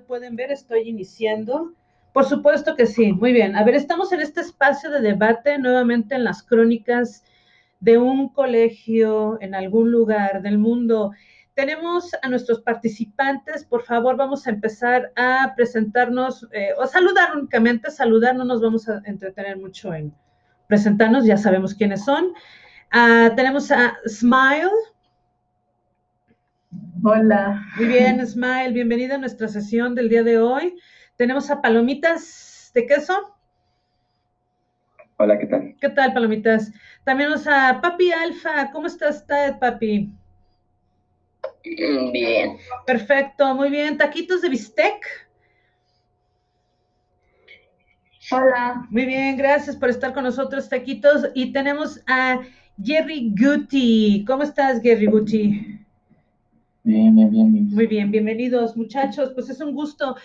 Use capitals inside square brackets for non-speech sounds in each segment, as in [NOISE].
pueden ver, estoy iniciando. Por supuesto que sí, muy bien. A ver, estamos en este espacio de debate nuevamente en las crónicas de un colegio en algún lugar del mundo. Tenemos a nuestros participantes, por favor, vamos a empezar a presentarnos eh, o saludar únicamente, saludar, no nos vamos a entretener mucho en presentarnos, ya sabemos quiénes son. Ah, tenemos a Smile. Hola. Muy bien, Smile, bienvenida a nuestra sesión del día de hoy. Tenemos a Palomitas de queso. Hola, ¿qué tal? ¿Qué tal, Palomitas? También tenemos a Papi Alfa. ¿Cómo estás, Papi? Bien. Perfecto, muy bien. Taquitos de bistec. Hola. Muy bien, gracias por estar con nosotros, Taquitos. Y tenemos a Jerry Guti. ¿Cómo estás, Jerry Guti? Bien, bien, bien, Muy bien, bienvenidos muchachos. Pues es un gusto.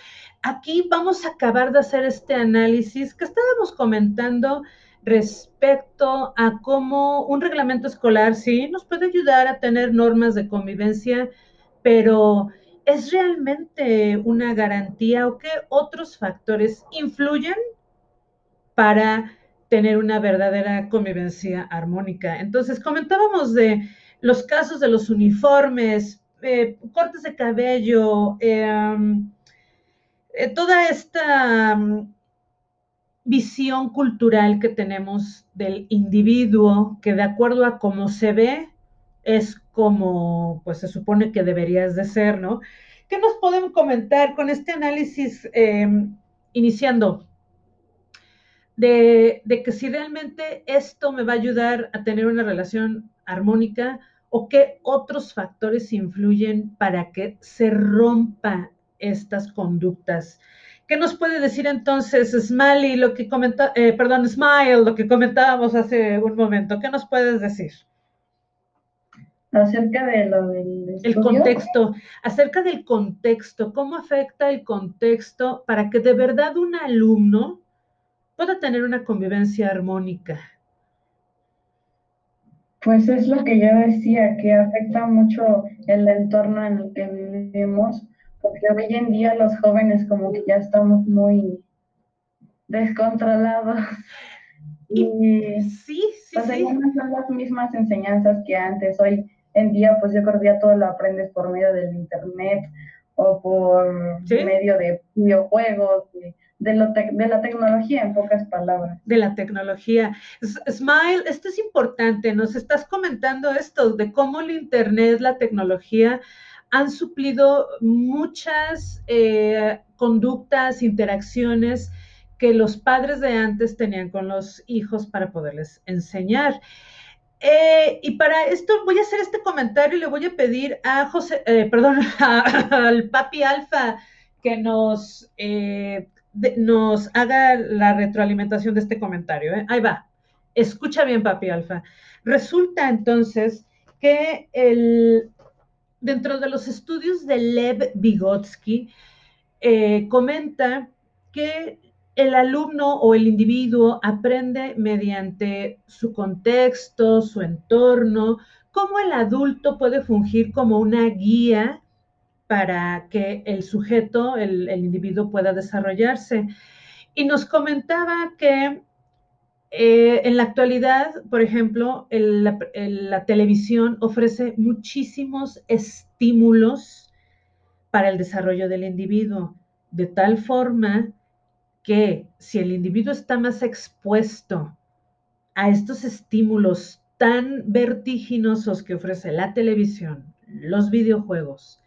Aquí vamos a acabar de hacer este análisis que estábamos comentando respecto a cómo un reglamento escolar, sí, nos puede ayudar a tener normas de convivencia, pero ¿es realmente una garantía o qué otros factores influyen para tener una verdadera convivencia armónica? Entonces, comentábamos de los casos de los uniformes, eh, cortes de cabello, em, eh, toda esta mm, visión cultural que tenemos del individuo, que de acuerdo a cómo se ve, es como pues se supone que deberías de ser, ¿no? ¿Qué nos pueden comentar con este análisis em, iniciando? De, de, que si realmente esto me va a ayudar a tener una relación armónica o qué otros factores influyen para que se rompa estas conductas. ¿Qué nos puede decir entonces Smiley, lo que comenta, eh, perdón, Smile, lo que comentábamos hace un momento? ¿Qué nos puedes decir? Acerca de lo del El contexto, acerca del contexto, ¿cómo afecta el contexto para que de verdad un alumno pueda tener una convivencia armónica? Pues es lo que yo decía, que afecta mucho el entorno en el que vivimos, porque hoy en día los jóvenes como que ya estamos muy descontrolados. [LAUGHS] Y sí, sí, pues sí. no son las mismas enseñanzas que antes. Hoy en día, pues yo creo que ya todo lo aprendes por medio del internet o por medio de videojuegos, de, la tecnología, en pocas palabras. De la tecnología. Smile, esto es importante, nos estás comentando esto, de cómo el Internet, la tecnología, han suplido muchas eh, conductas, interacciones que los padres de antes tenían con los hijos para poderles enseñar. Eh, y para esto voy a hacer este comentario y le voy a pedir a José, eh, perdón, [LAUGHS] al papi Alfa que nos, eh, nos haga la retroalimentación de este comentario. Ahí va. Escucha bien, papi Alfa. Resulta entonces que el, dentro de los estudios de Lev Vygotsky, comenta que el alumno o el individuo aprende mediante su contexto, su entorno, cómo el adulto puede fungir como una guía para que el sujeto, el, individuo pueda desarrollarse. Y nos comentaba que eh, en la actualidad, por ejemplo, la televisión ofrece muchísimos estímulos para el desarrollo del individuo, de tal forma que si el individuo está más expuesto a estos estímulos tan vertiginosos que ofrece la televisión, los videojuegos,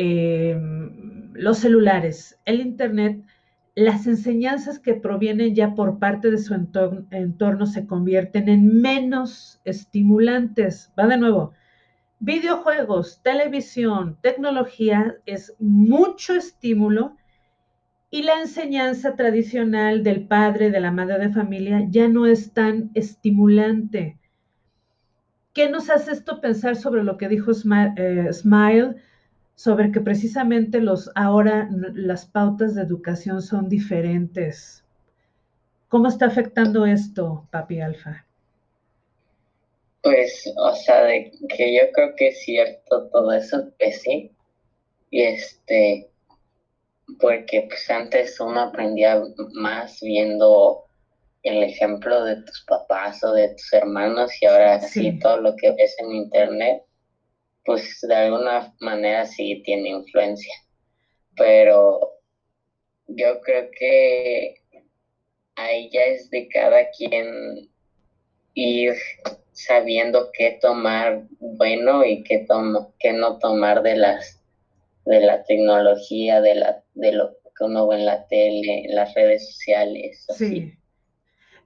em, los celulares, el Internet, las enseñanzas que provienen ya por parte de su entorno, entorno, se convierten en menos estimulantes. Va de nuevo. Videojuegos, televisión, tecnología es mucho estímulo y la enseñanza tradicional del padre, de la madre de familia, ya no es tan estimulante. ¿Qué nos hace esto pensar sobre lo que dijo eh, Smile, sobre que precisamente los ahora las pautas de educación son diferentes? ¿Cómo está afectando esto, papi Alfa? Pues, o sea, de que yo creo que es cierto todo eso, que sí, Y este, porque pues antes uno aprendía más viendo el ejemplo de tus papás o de tus hermanos y ahora sí, todo lo que ves en internet, pues de alguna manera sí tiene influencia. Pero yo creo que ahí ya es de cada quien ir sabiendo qué tomar bueno y qué, qué no tomar de las de la tecnología, de la de lo que uno ve en la tele, en las redes sociales. Sí.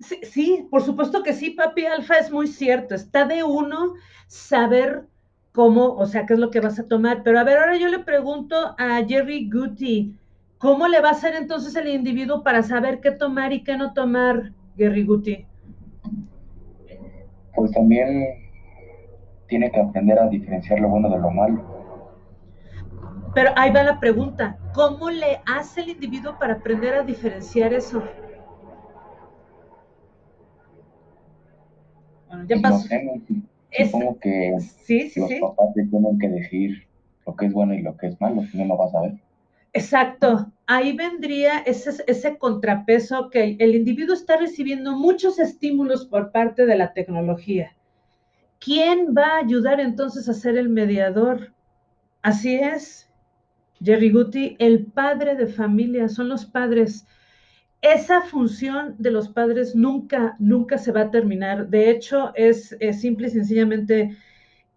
sí. Sí, por supuesto que sí, papi Alfa, es muy cierto. Está de uno saber cómo, o sea, qué es lo que vas a tomar. Pero a ver, ahora yo le pregunto a Jerry Guti, ¿cómo le va a hacer entonces el individuo para saber qué tomar y qué no tomar, Jerry Guti? Pues también tiene que aprender a diferenciar lo bueno de lo malo. Pero ahí va la pregunta, ¿cómo le hace el individuo para aprender a diferenciar eso? Bueno, ya pues pasó. supongo que los papás tienen que decir lo que es bueno y lo que es malo, si no, no vas a ver. Exacto, ahí vendría ese, ese contrapeso que el individuo está recibiendo muchos estímulos por parte de la tecnología. ¿Quién va a ayudar entonces a ser el mediador? Así es, Jerry Guti, el padre de familia, son los padres. Esa función de los padres nunca, nunca se va a terminar. De hecho, es, simple y sencillamente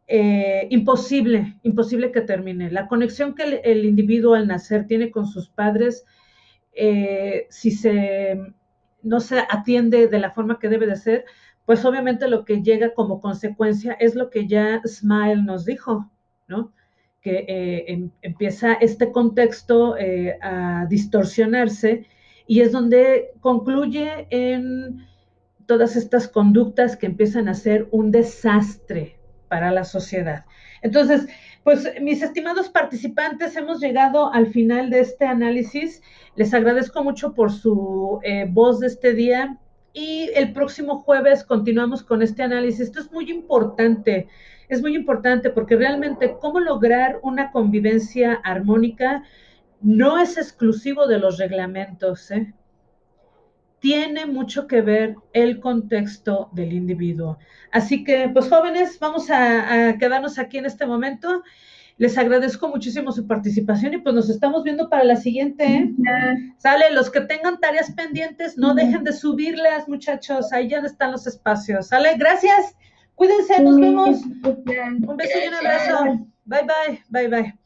eh, imposible, imposible que termine. La conexión que el, individuo al nacer tiene con sus padres, eh, si se, no se atiende de la forma que debe de ser, pues obviamente lo que llega como consecuencia es lo que ya Smile nos dijo, ¿no? que eh, em, empieza este contexto a distorsionarse y es donde concluye en todas estas conductas que empiezan a ser un desastre para la sociedad. Entonces, pues mis estimados participantes, hemos llegado al final de este análisis. Les agradezco mucho por su eh, voz de este día y el próximo jueves continuamos con este análisis. Esto es muy importante es muy importante porque realmente cómo lograr una convivencia armónica no es exclusivo de los reglamentos. ¿eh? Tiene mucho que ver el contexto del individuo. Así que, pues jóvenes, vamos a, quedarnos aquí en este momento. Les agradezco muchísimo su participación y pues nos estamos viendo para la siguiente. ¿eh? Sale, los que tengan tareas pendientes, no dejen de subirlas, muchachos. Ahí ya están los espacios. Sale, gracias. Cuídense, nos vemos. Un beso y un abrazo. Bye bye, bye bye.